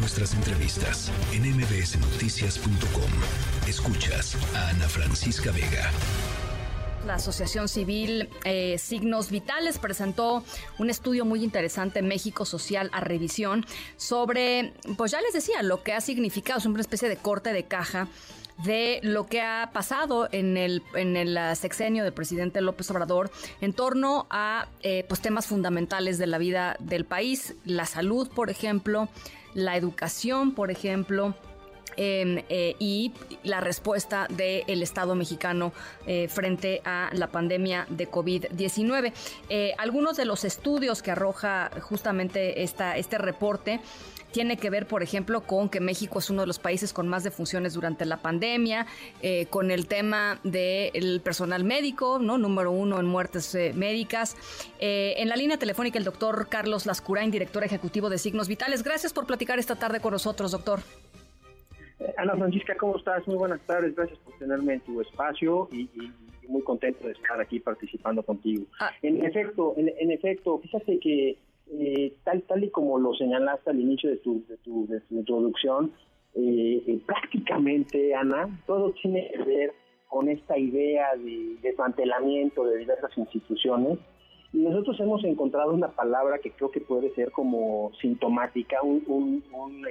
nuestras entrevistas en mbsnoticias.com. Escuchas a Ana Francisca Vega. La Asociación Civil eh, Signos Vitales presentó un estudio muy interesante, México Social a Revisión, sobre, pues ya les decía, lo que ha significado, es una especie de corte de caja de lo que ha pasado en el, en el uh, sexenio del presidente López Obrador en torno a eh, pues temas fundamentales de la vida del país, la salud, por ejemplo, la educación, por ejemplo, Em, eh, y la respuesta del Estado mexicano eh, frente a la pandemia de COVID-19. Eh, algunos de los estudios que arroja justamente esta, este reporte tiene que ver, por ejemplo, con que México es uno de los países con más defunciones durante la pandemia, con el tema del personal médico, ¿no? Número uno en muertes médicas. en la línea telefónica, el doctor Carlos Lascurain, director ejecutivo de Signos Vitales. Gracias por platicar esta tarde con nosotros, doctor. Ana Francisca, ¿cómo estás? Muy buenas tardes, gracias por tenerme en tu espacio y, muy contento de estar aquí participando contigo. Ah. En efecto, en, efecto, fíjate que eh, tal tal y como lo señalaste al inicio de tu, de tu, de tu introducción, eh, eh, prácticamente, Ana, todo tiene que ver con esta idea de desmantelamiento de diversas instituciones y nosotros hemos encontrado una palabra que creo que puede ser como sintomática, un, un, un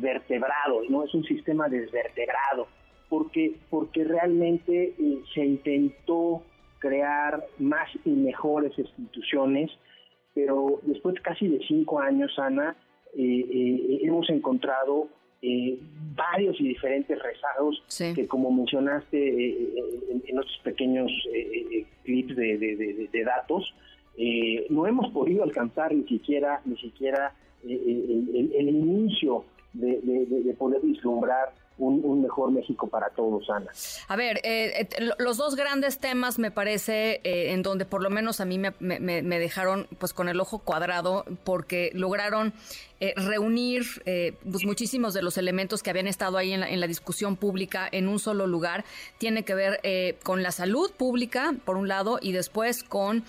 eh, desvertebrado, ¿no? Es un sistema desvertebrado, porque, porque realmente eh, se intentó crear más y mejores instituciones, pero después casi de cinco años, Ana, eh, hemos encontrado varios y diferentes rezagos que como mencionaste en, en, estos pequeños clips de, datos, no hemos podido alcanzar ni siquiera ni siquiera el, el, inicio de, de, poder vislumbrar un, mejor México para todos, Ana. A ver, eh, eh, los dos grandes temas me parece eh, en donde por lo menos a mí me, dejaron pues con el ojo cuadrado porque lograron reunir pues, muchísimos de los elementos que habían estado ahí en la, en la discusión pública en un solo lugar. Tiene que ver con la salud pública, por un lado, y después con,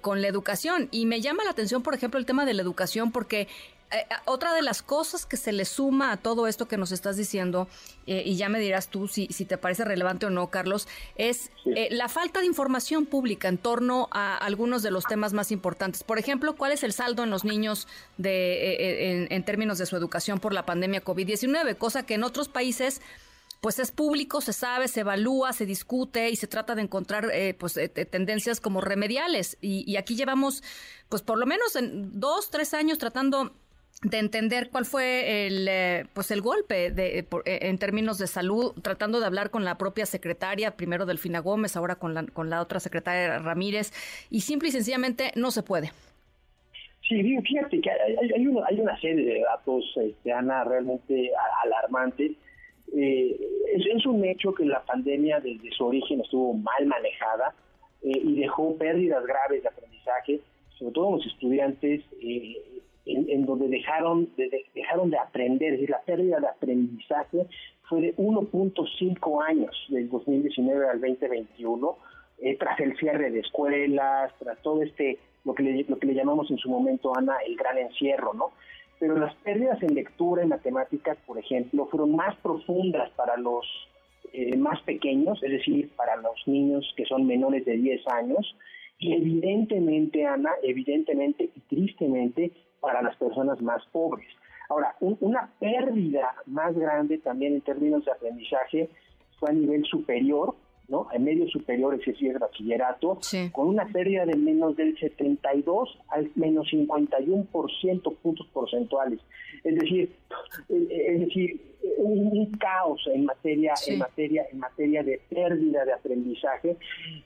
con la educación. Y me llama la atención, por ejemplo, el tema de la educación porque eh, eh, otra de las cosas que se le suma a todo esto que nos estás diciendo, eh, y ya me dirás tú si, si te parece relevante o no, Carlos, es la falta de información pública en torno a algunos de los temas más importantes. Por ejemplo, ¿cuál es el saldo en los niños de, en, términos de su educación por la pandemia COVID-19? Cosa que en otros países pues es público, se sabe, se evalúa, se discute y se trata de encontrar pues tendencias como remediales. Y, y, aquí llevamos pues por lo menos en dos, tres años tratando de entender cuál fue el eh, pues el golpe de, eh, eh, en términos de salud, tratando de hablar con la propia secretaria, primero Delfina Gómez, ahora con la, con la otra secretaria Ramírez, y simple y sencillamente no se puede. Sí, fíjate que hay, una, hay una serie de datos, este, Ana, realmente alarmantes. es, un hecho que la pandemia desde su origen estuvo mal manejada y dejó pérdidas graves de aprendizaje, sobre todo en los estudiantes en, donde dejaron de, dejaron de aprender, es decir, la pérdida de aprendizaje fue de 1.5 años del 2019 al 2021, eh, tras el cierre de escuelas, tras todo este, lo que, le, lo que le llamamos en su momento, Ana, el gran encierro, ¿no? Pero las pérdidas en lectura y matemáticas, por ejemplo, fueron más profundas para los eh, más pequeños, es decir, para los niños que son menores de 10 años, y evidentemente, Ana, evidentemente y tristemente, para las personas más pobres. Ahora, una pérdida más grande también en términos de aprendizaje fue a nivel superior, ¿no? En medio superior, es decir, bachillerato, con una pérdida de menos del 72 al menos 51% puntos porcentuales. Es decir, es decir, un, caos en materia, en materia, en materia de pérdida de aprendizaje,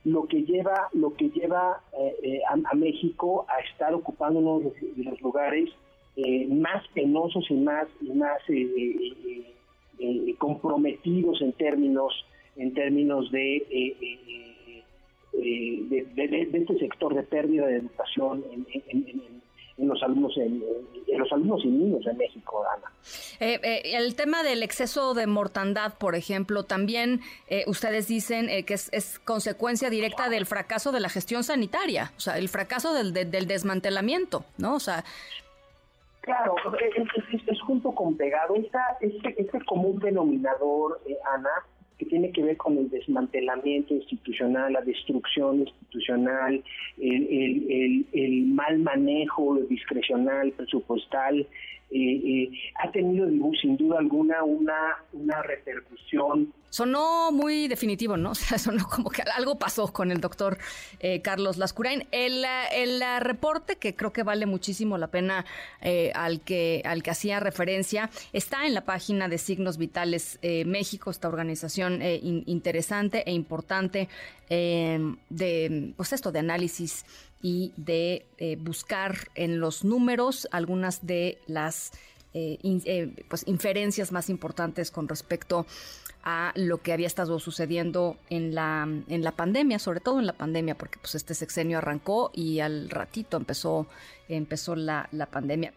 lo que lleva, lo que lleva eh, eh, a, México a estar ocupando uno de los lugares eh, más penosos y más, y más comprometidos en términos en términos de, de, este sector de pérdida de educación en, en los alumnos en, los alumnos y niños en México, Ana. Eh, eh, el tema del exceso de mortandad, por ejemplo, también eh, ustedes dicen que es, consecuencia directa del fracaso de la gestión sanitaria, o sea, el fracaso del, del desmantelamiento, ¿no? O sea, Claro, es, junto con pegado. Esta, este, este común denominador, eh, Ana, que tiene que ver con el desmantelamiento institucional, la destrucción institucional, el, mal manejo discrecional, presupuestal, eh, eh, ha tenido sin duda alguna una, una repercusión Sonó muy definitivo, ¿no? O sea, sonó como que algo pasó con el doctor eh, Carlos Lascurain. El, el, reporte, que creo que vale muchísimo la pena eh, al, que, al que hacía referencia, está en la página de Signos Vitales eh, México, esta organización interesante e importante de, pues esto, de análisis y de buscar en los números algunas de las pues, inferencias más importantes con respecto a lo que había estado sucediendo en la, en la pandemia, sobre todo en la pandemia, porque pues este sexenio arrancó y al ratito empezó, empezó la, la pandemia.